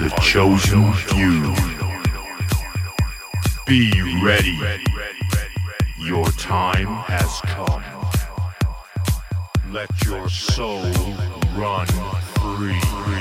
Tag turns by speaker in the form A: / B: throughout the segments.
A: the chosen few. Be ready. Your time has come. Let your soul run free.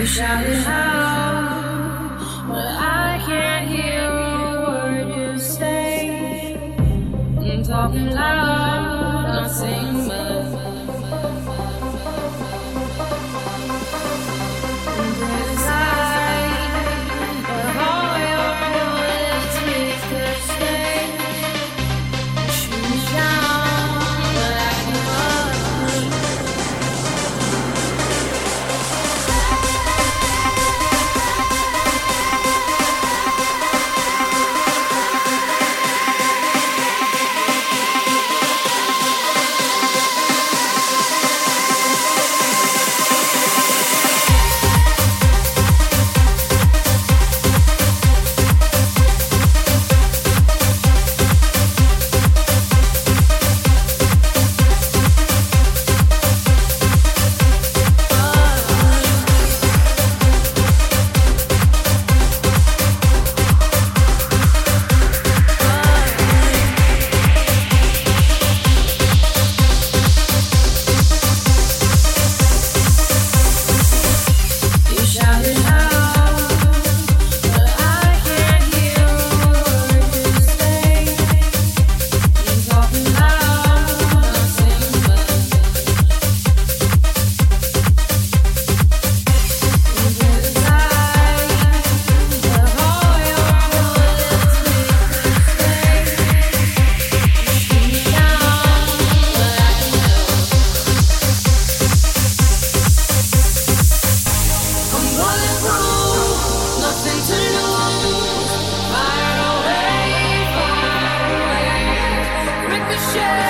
B: You shouted out, but I can't hear a word you say. I'm talking loud, not saying. Ricochet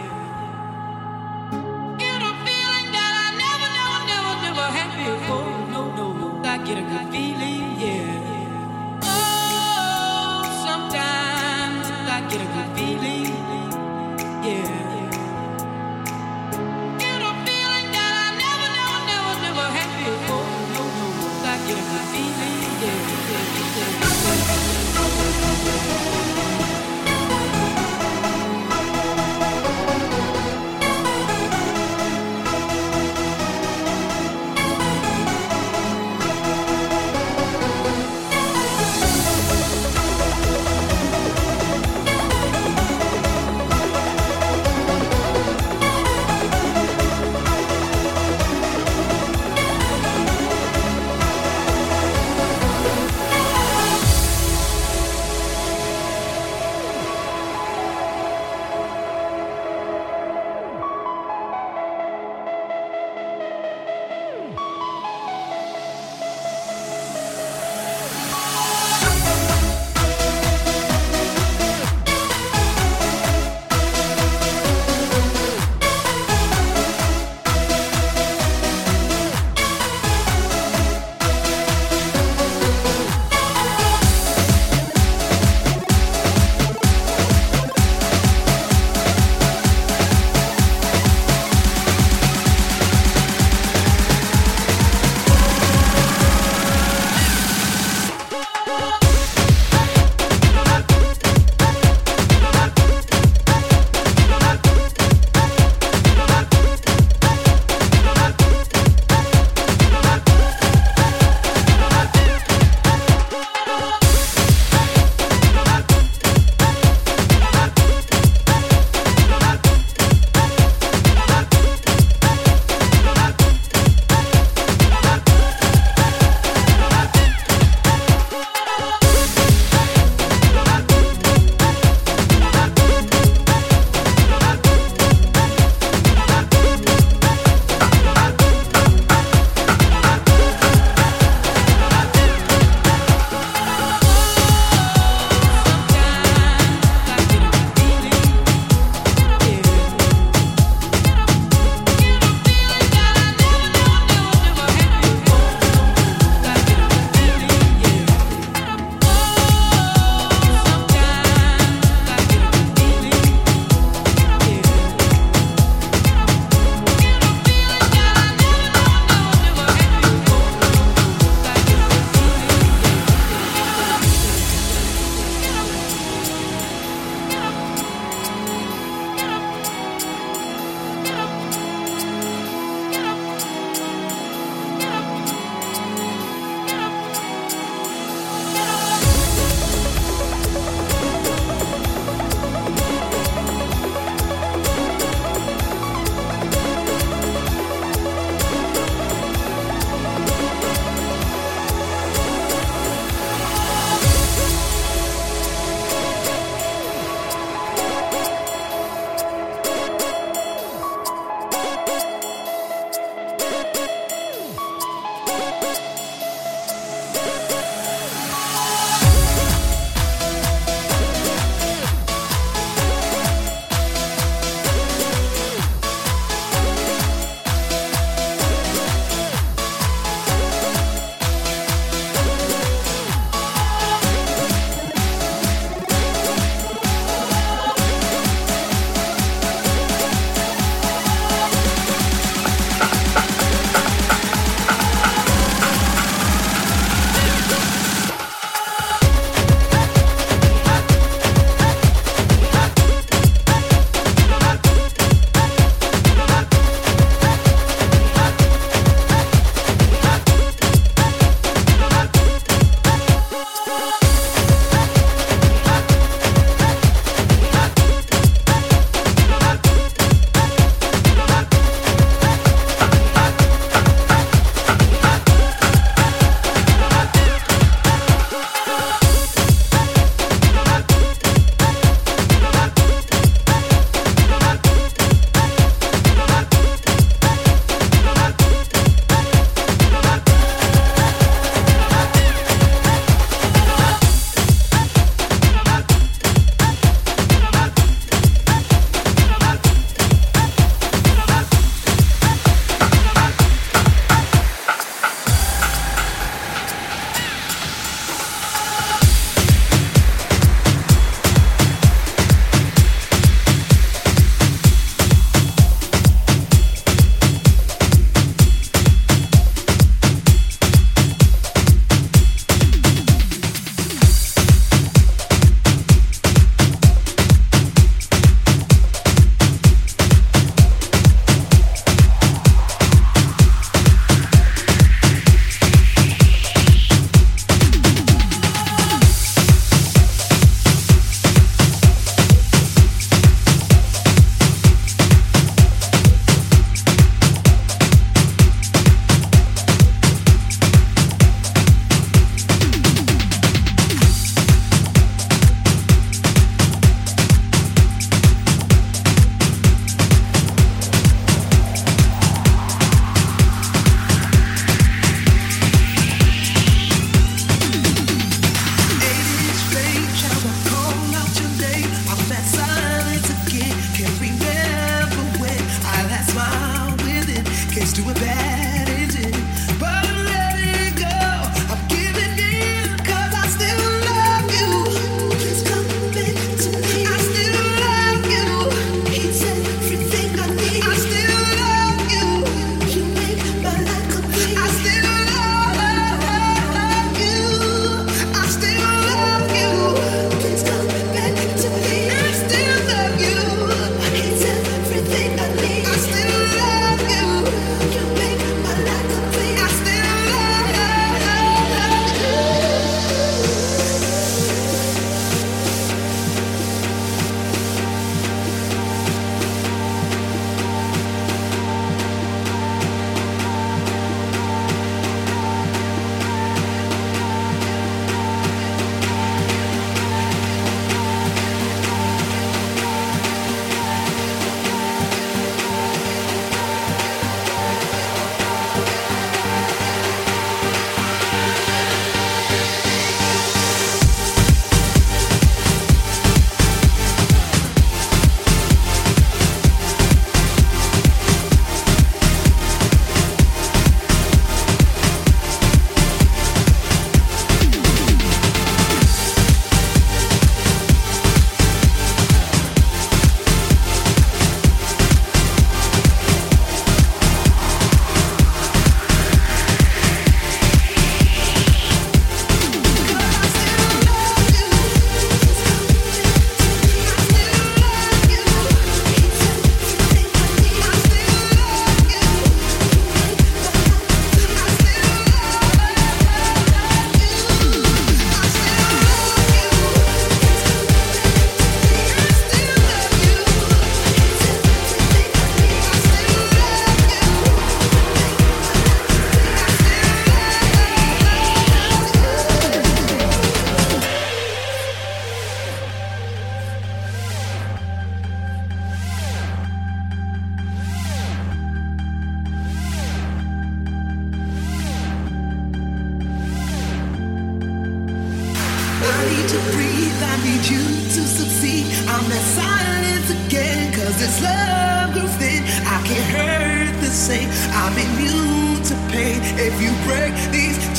C: Cause this love grew thin, I can't hurt the same. I'm immune to pain if you break these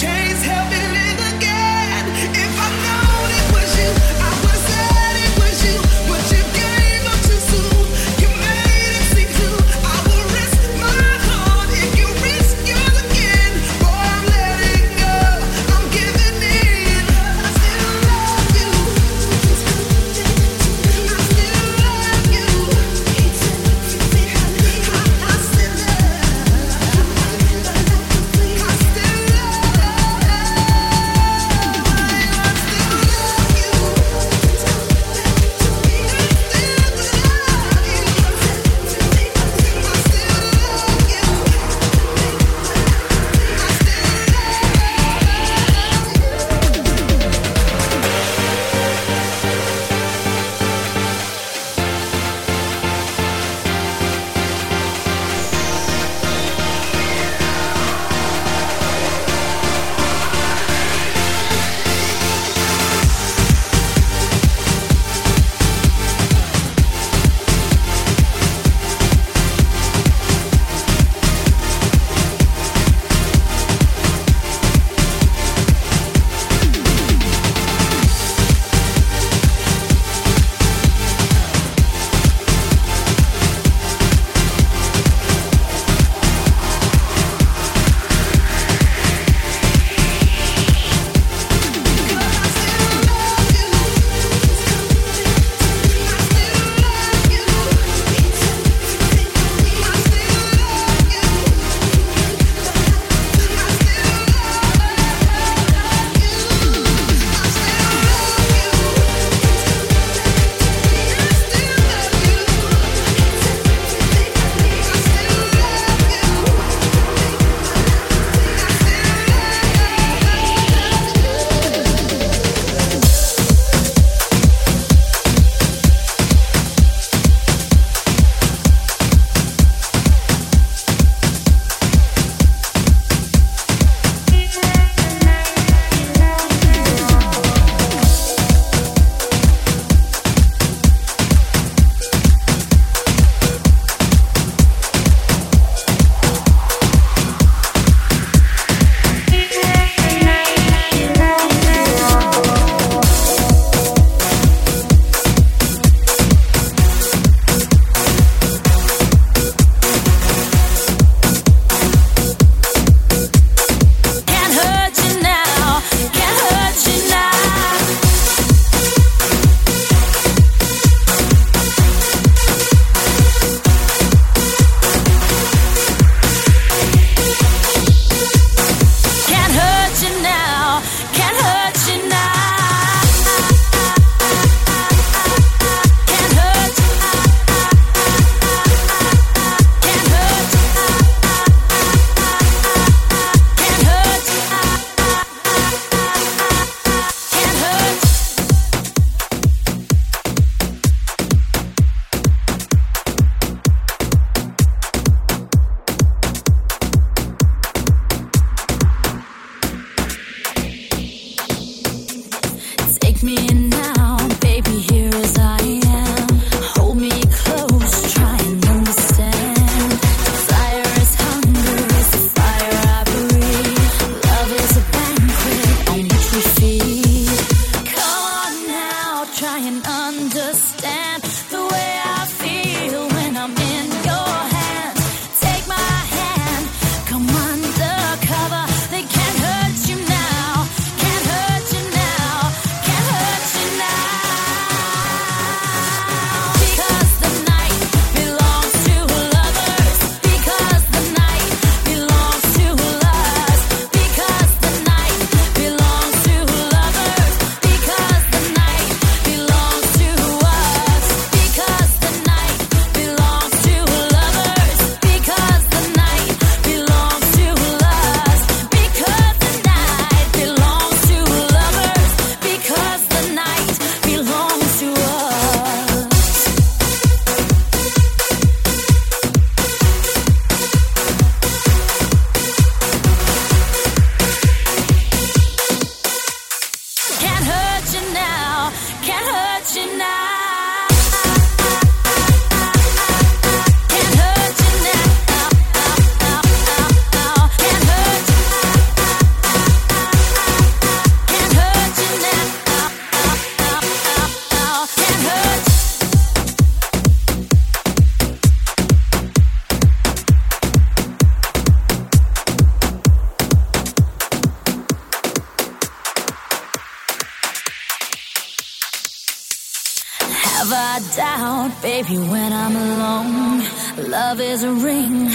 B: out, baby, when I'm alone. Love is a ring,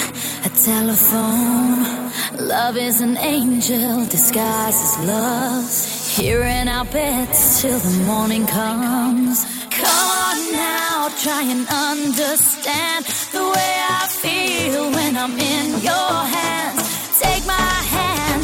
B: a telephone. Love is an angel disguised as love. Here in our beds till the morning comes. Come on now, try and understand the way I feel when I'm in your hands. Take my hand,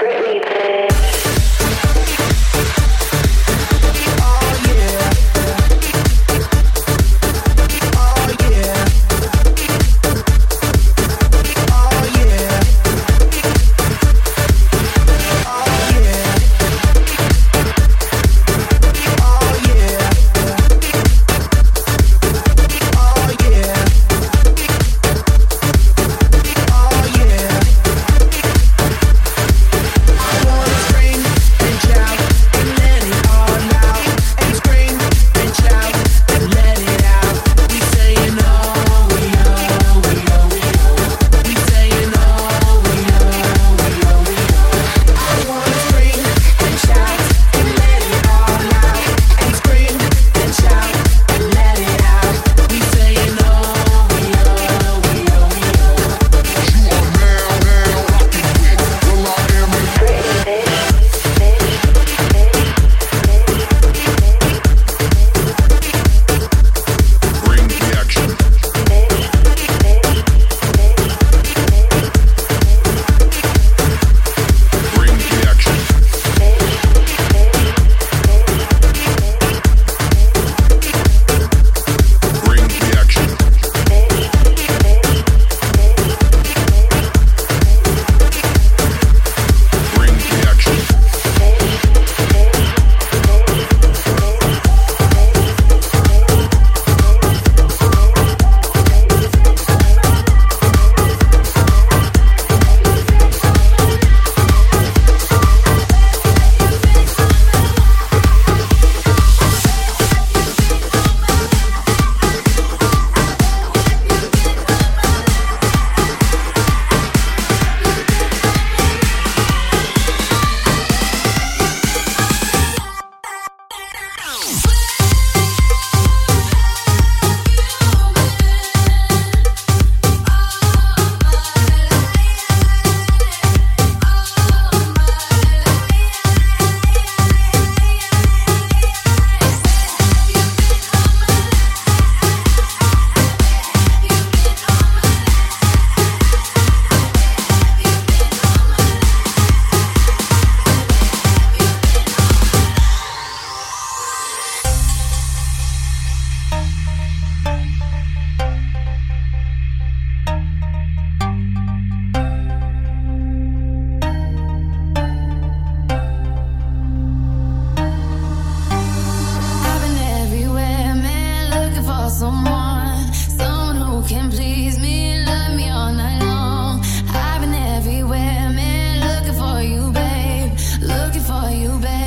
B: I am